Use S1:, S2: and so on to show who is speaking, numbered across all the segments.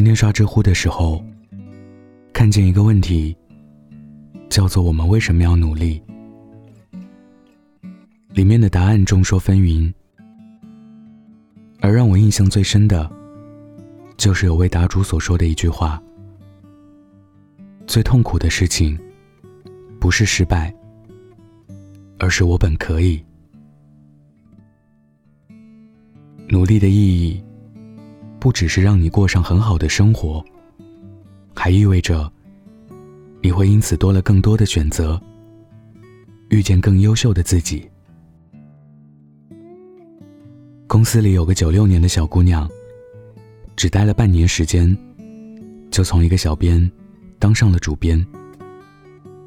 S1: 今天刷知乎的时候，看见一个问题，叫做“我们为什么要努力”。里面的答案众说纷纭，而让我印象最深的，就是有位答主所说的一句话：“最痛苦的事情，不是失败，而是我本可以。”努力的意义。不只是让你过上很好的生活，还意味着你会因此多了更多的选择，遇见更优秀的自己。公司里有个九六年的小姑娘，只待了半年时间，就从一个小编当上了主编，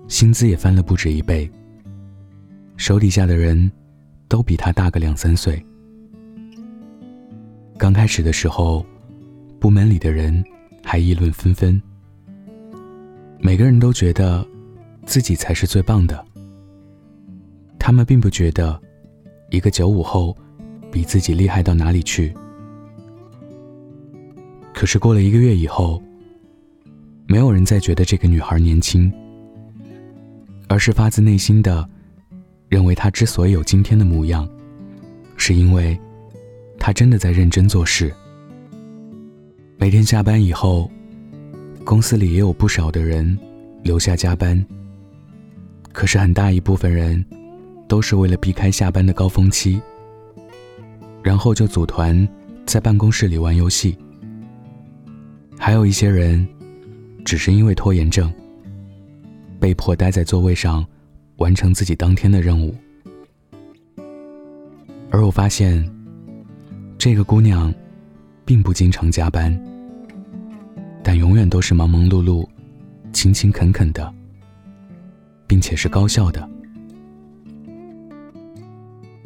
S1: 薪资也翻了不止一倍。手底下的人都比她大个两三岁。刚开始的时候，部门里的人还议论纷纷。每个人都觉得自己才是最棒的。他们并不觉得一个九五后比自己厉害到哪里去。可是过了一个月以后，没有人再觉得这个女孩年轻，而是发自内心的认为她之所以有今天的模样，是因为。他真的在认真做事。每天下班以后，公司里也有不少的人留下加班。可是很大一部分人都是为了避开下班的高峰期，然后就组团在办公室里玩游戏。还有一些人，只是因为拖延症，被迫待在座位上，完成自己当天的任务。而我发现。这个姑娘，并不经常加班，但永远都是忙忙碌碌、勤勤恳恳的，并且是高效的。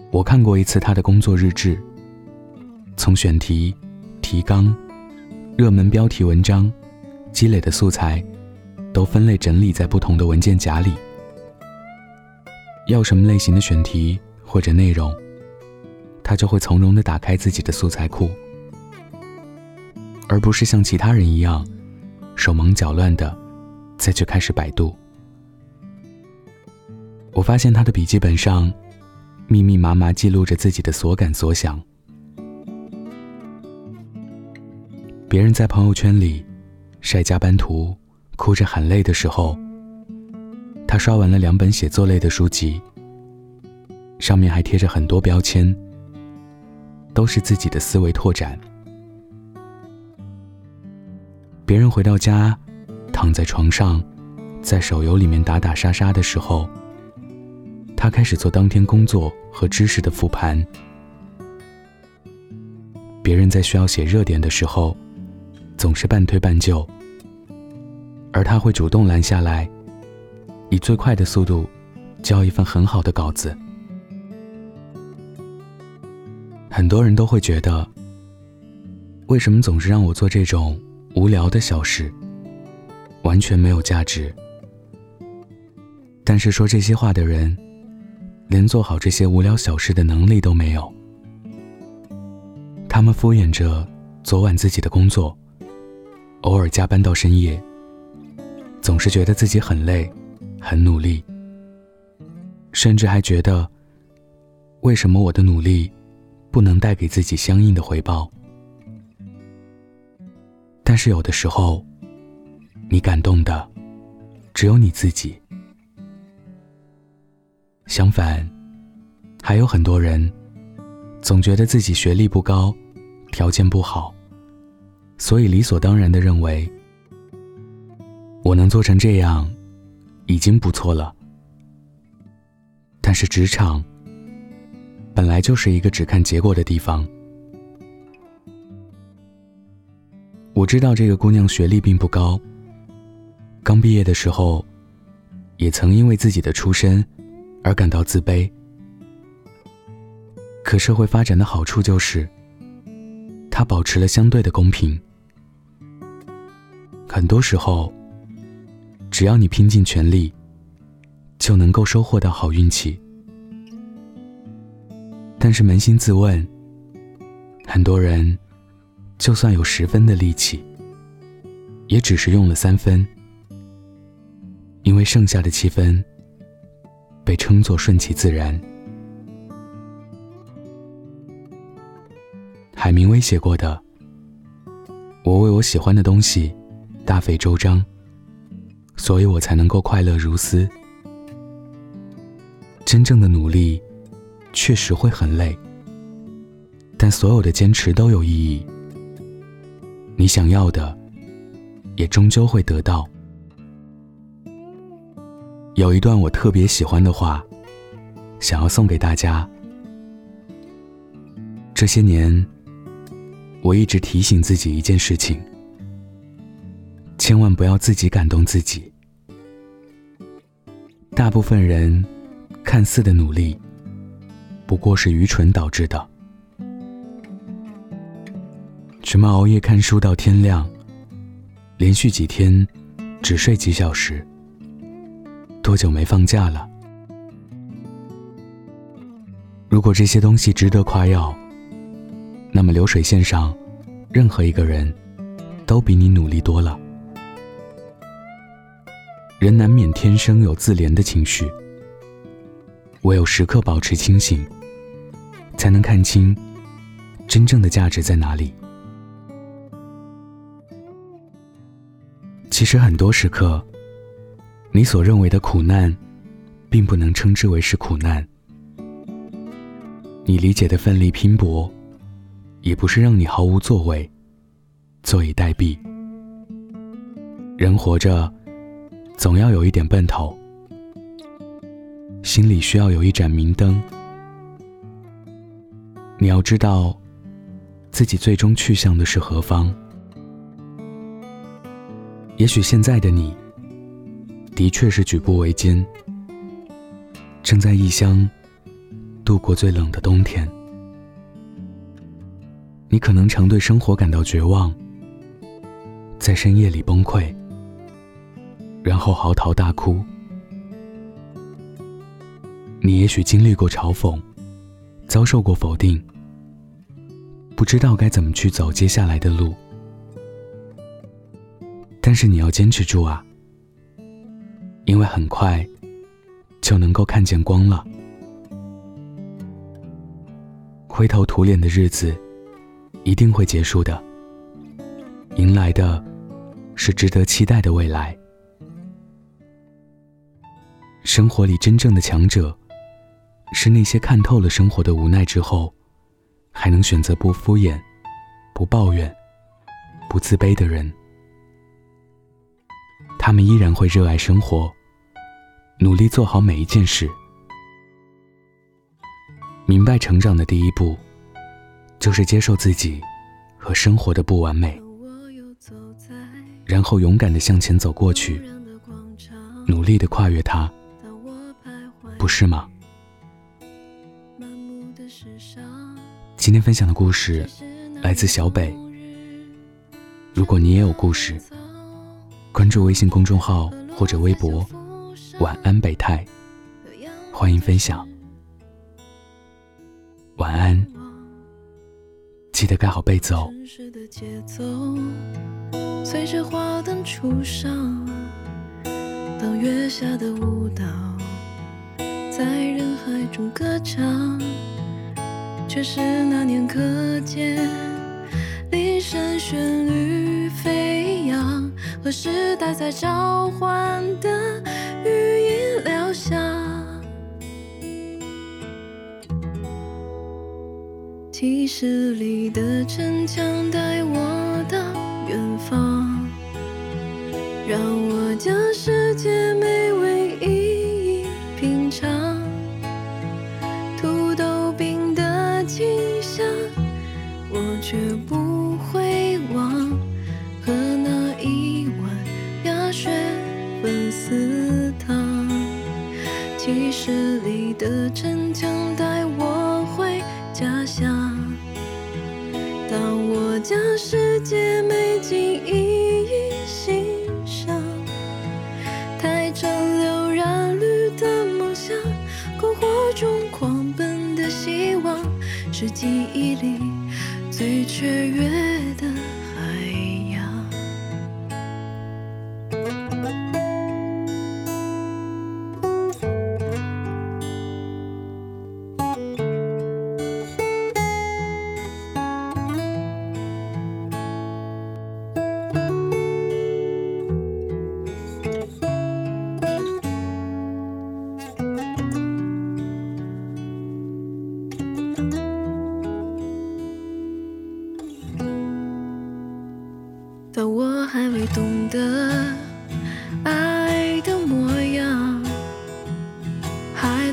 S1: 我看过一次她的工作日志，从选题、提纲、热门标题文章、积累的素材，都分类整理在不同的文件夹里。要什么类型的选题或者内容？他就会从容的打开自己的素材库，而不是像其他人一样手忙脚乱的再去开始百度。我发现他的笔记本上密密麻麻记录着自己的所感所想。别人在朋友圈里晒加班图，哭着喊累的时候，他刷完了两本写作类的书籍，上面还贴着很多标签。都是自己的思维拓展。别人回到家，躺在床上，在手游里面打打杀杀的时候，他开始做当天工作和知识的复盘。别人在需要写热点的时候，总是半推半就，而他会主动拦下来，以最快的速度交一份很好的稿子。很多人都会觉得，为什么总是让我做这种无聊的小事，完全没有价值。但是说这些话的人，连做好这些无聊小事的能力都没有。他们敷衍着昨晚自己的工作，偶尔加班到深夜，总是觉得自己很累，很努力，甚至还觉得，为什么我的努力？不能带给自己相应的回报，但是有的时候，你感动的只有你自己。相反，还有很多人总觉得自己学历不高，条件不好，所以理所当然的认为，我能做成这样，已经不错了。但是职场。本来就是一个只看结果的地方。我知道这个姑娘学历并不高，刚毕业的时候，也曾因为自己的出身而感到自卑。可社会发展的好处就是，它保持了相对的公平。很多时候，只要你拼尽全力，就能够收获到好运气。但是扪心自问，很多人就算有十分的力气，也只是用了三分，因为剩下的七分被称作顺其自然。海明威写过的：“我为我喜欢的东西大费周章，所以我才能够快乐如斯。”真正的努力确实会很累，但所有的坚持都有意义。你想要的，也终究会得到。有一段我特别喜欢的话，想要送给大家。这些年。我一直提醒自己一件事情：千万不要自己感动自己。大部分人看似的努力，不过是愚蠢导致的。什么熬夜看书到天亮，连续几天只睡几小时，多久没放假了？如果这些东西值得夸耀。那么流水线上，任何一个人，都比你努力多了。人难免天生有自怜的情绪，唯有时刻保持清醒，才能看清真正的价值在哪里。其实很多时刻，你所认为的苦难，并不能称之为是苦难。你理解的奋力拼搏。也不是让你毫无作为，坐以待毙。人活着，总要有一点奔头，心里需要有一盏明灯。你要知道，自己最终去向的是何方。也许现在的你，的确是举步维艰，正在异乡度过最冷的冬天。你可能常对生活感到绝望，在深夜里崩溃，然后嚎啕大哭。你也许经历过嘲讽，遭受过否定，不知道该怎么去走接下来的路。但是你要坚持住啊，因为很快就能够看见光了。灰头土脸的日子。一定会结束的，迎来的是值得期待的未来。生活里真正的强者，是那些看透了生活的无奈之后，还能选择不敷衍、不抱怨、不自卑的人。他们依然会热爱生活，努力做好每一件事。明白成长的第一步。就是接受自己和生活的不完美，然后勇敢的向前走过去，努力的跨越它，不是吗？今天分享的故事来自小北。如果你也有故事，关注微信公众号或者微博“晚安北泰”，欢迎分享。晚安。记得盖好被子哦。当月下的舞蹈在人海中歌唱，却是那年课间铃声旋律飞扬，和时代在召唤的语音疗响。记事里的城墙带我到远方，让我将世界美让我将世界美景一一欣赏，太长流染绿的梦想，篝火中狂奔的希望，是记忆里最雀跃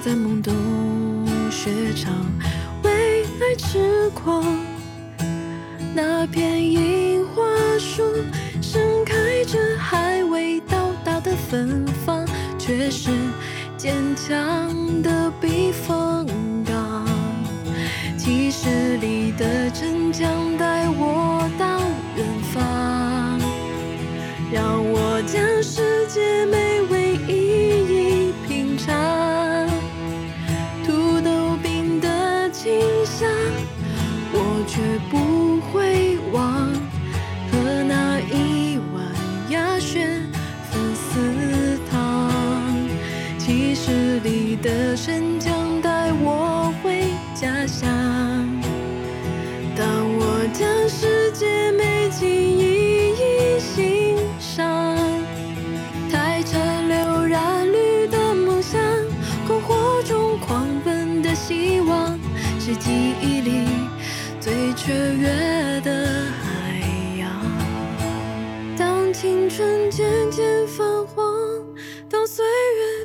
S2: 在懵懂学唱，为爱痴狂。那片樱花树盛开着还未到达的芬芳，却是坚强的避风港。七十里的城墙带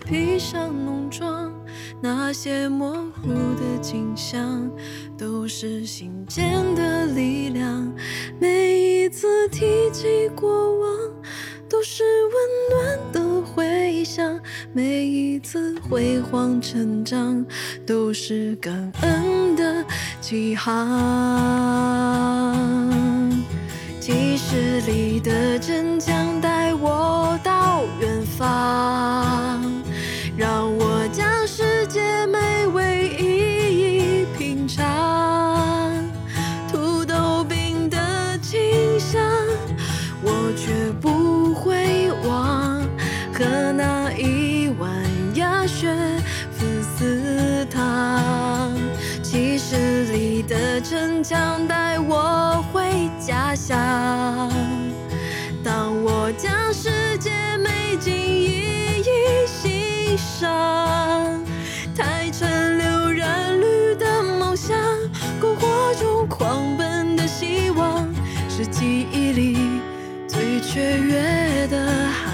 S2: 披上浓妆，那些模糊的景象，都是心间的力量。每一次提起过往，都是温暖的回响。每一次辉煌成长，都是感恩的起航。几十里的真假城墙带我回家乡。当我将世界美景一一欣赏，太城流染绿的梦想，篝火中狂奔的希望，是记忆里最雀跃的。